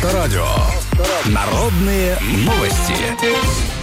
Авторадио. Народные новости.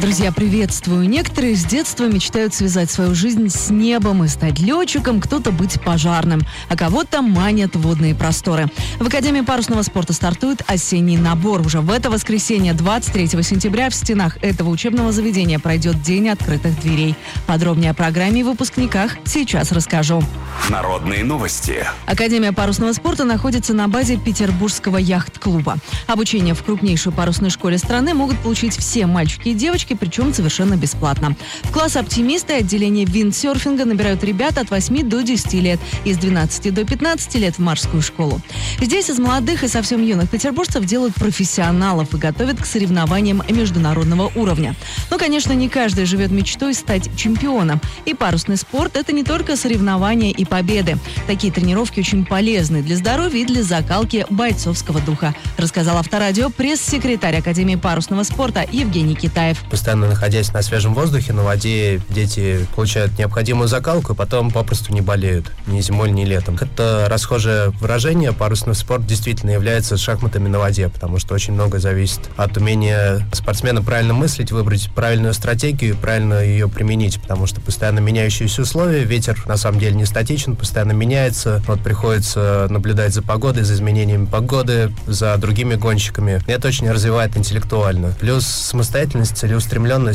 Друзья, приветствую. Некоторые с детства мечтают связать свою жизнь с небом и стать летчиком, кто-то быть пожарным, а кого-то манят водные просторы. В Академии парусного спорта стартует осенний набор. Уже в это воскресенье, 23 сентября, в стенах этого учебного заведения пройдет День открытых дверей. Подробнее о программе и выпускниках сейчас расскажу. Народные новости. Академия парусного спорта находится на базе Петербургского яхт-клуба. Обучение в крупнейшей парусной школе страны могут получить все мальчики и девочки, причем совершенно бесплатно. В класс оптимисты отделение виндсерфинга набирают ребят от 8 до 10 лет и с 12 до 15 лет в морскую школу. Здесь из молодых и совсем юных петербуржцев делают профессионалов и готовят к соревнованиям международного уровня. Но, конечно, не каждый живет мечтой стать чемпионом. И парусный спорт – это не только соревнования и победы. Такие тренировки очень полезны для здоровья и для закалки бойцовского духа, рассказал авторадио пресс-секретарь Академии парусного спорта Евгений Китаев. Постоянно находясь на свежем воздухе, на воде, дети получают необходимую закалку и потом попросту не болеют ни зимой, ни летом. Это расхожее выражение. Парусный спорт действительно является шахматами на воде, потому что очень много зависит от умения спортсмена правильно мыслить, выбрать правильную стратегию и правильно ее применить, потому что постоянно меняющиеся условия, ветер на самом деле не статичен, постоянно меняется. Вот приходится наблюдать за погодой, за изменениями погоды, за другими гонщиками. Это очень развивает интеллектуально. Плюс самостоятельность, целеустремленность.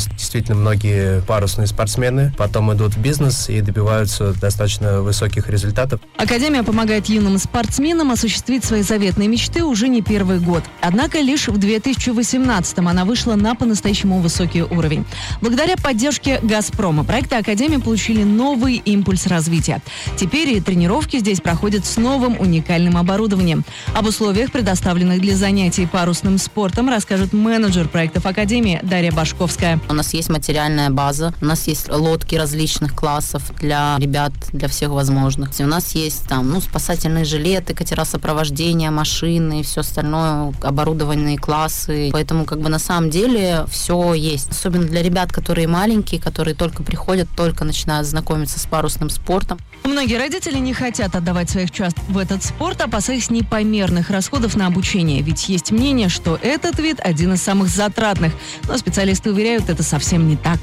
Действительно, многие парусные спортсмены потом идут в бизнес и добиваются достаточно высоких результатов. Академия помогает юным спортсменам осуществить свои заветные мечты уже не первый год. Однако лишь в 2018-м она вышла на по-настоящему высокий уровень. Благодаря поддержке «Газпрома» проекты Академии получили новый импульс развития. Теперь и тренировки здесь проходят с новым уникальным оборудованием. Об условиях, предоставленных для занятий парусным спортом, расскажет менеджер проектов Академии Дарья Башковская. У нас есть материальная база, у нас есть лодки различных классов для ребят, для всех возможных. У нас есть там, ну, спасательные жилеты, катера сопровождения, машины и все остальное, оборудованные классы. Поэтому, как бы, на самом деле все есть. Особенно для ребят, которые маленькие, которые только приходят, только начинают знакомиться с парусным спортом. Многие родители не хотят отдавать своих чувств в этот спорт, опасаясь непомерных расходов на обучение. Ведь есть мнение, что этот вид один из самых затратных. Но специалисты уверяют, это совсем не так.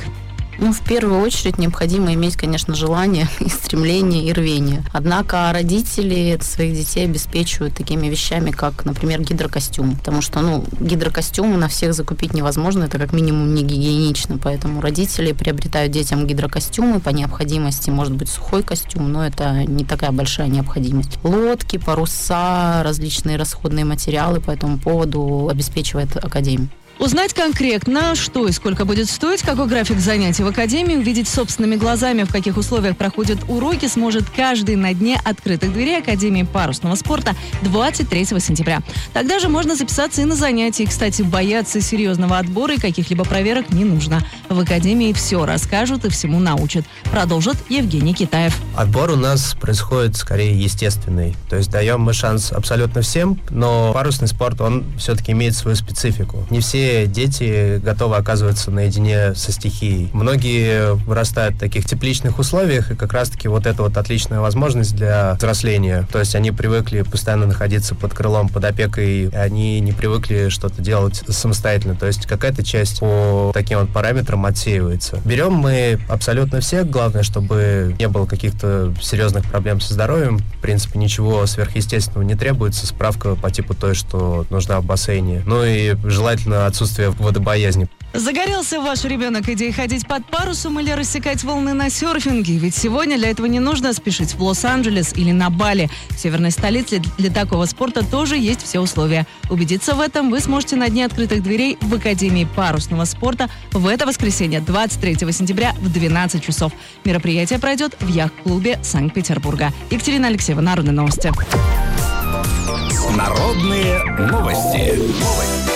Ну, в первую очередь необходимо иметь, конечно, желание и стремление и рвение. Однако родители своих детей обеспечивают такими вещами, как, например, гидрокостюм. Потому что, ну, гидрокостюмы на всех закупить невозможно, это как минимум не гигиенично. Поэтому родители приобретают детям гидрокостюмы по необходимости, может быть, сухой костюм, но это не такая большая необходимость. Лодки, паруса, различные расходные материалы по этому поводу обеспечивает Академия. Узнать конкретно, что и сколько будет стоить, какой график занятий в Академии, увидеть собственными глазами, в каких условиях проходят уроки, сможет каждый на дне открытых дверей Академии парусного спорта 23 сентября. Тогда же можно записаться и на занятия. И, кстати, бояться серьезного отбора и каких-либо проверок не нужно. В Академии все расскажут и всему научат. Продолжит Евгений Китаев. Отбор у нас происходит скорее естественный. То есть даем мы шанс абсолютно всем, но парусный спорт, он все-таки имеет свою специфику. Не все дети готовы оказываться наедине со стихией. Многие вырастают в таких тепличных условиях, и как раз-таки вот это вот отличная возможность для взросления. То есть они привыкли постоянно находиться под крылом, под опекой, и они не привыкли что-то делать самостоятельно. То есть какая-то часть по таким вот параметрам отсеивается. Берем мы абсолютно всех, главное, чтобы не было каких-то серьезных проблем со здоровьем. В принципе, ничего сверхъестественного не требуется. Справка по типу той, что нужна в бассейне. Ну и желательно отсутствие водобоязни. Загорелся ваш ребенок идеей ходить под парусом или рассекать волны на серфинге? Ведь сегодня для этого не нужно спешить в Лос-Анджелес или на Бали. В северной столице для такого спорта тоже есть все условия. Убедиться в этом вы сможете на дне открытых дверей в Академии парусного спорта в это воскресенье, 23 сентября в 12 часов. Мероприятие пройдет в яхт-клубе Санкт-Петербурга. Екатерина Алексеева, Народные новости. Народные новости. Новости.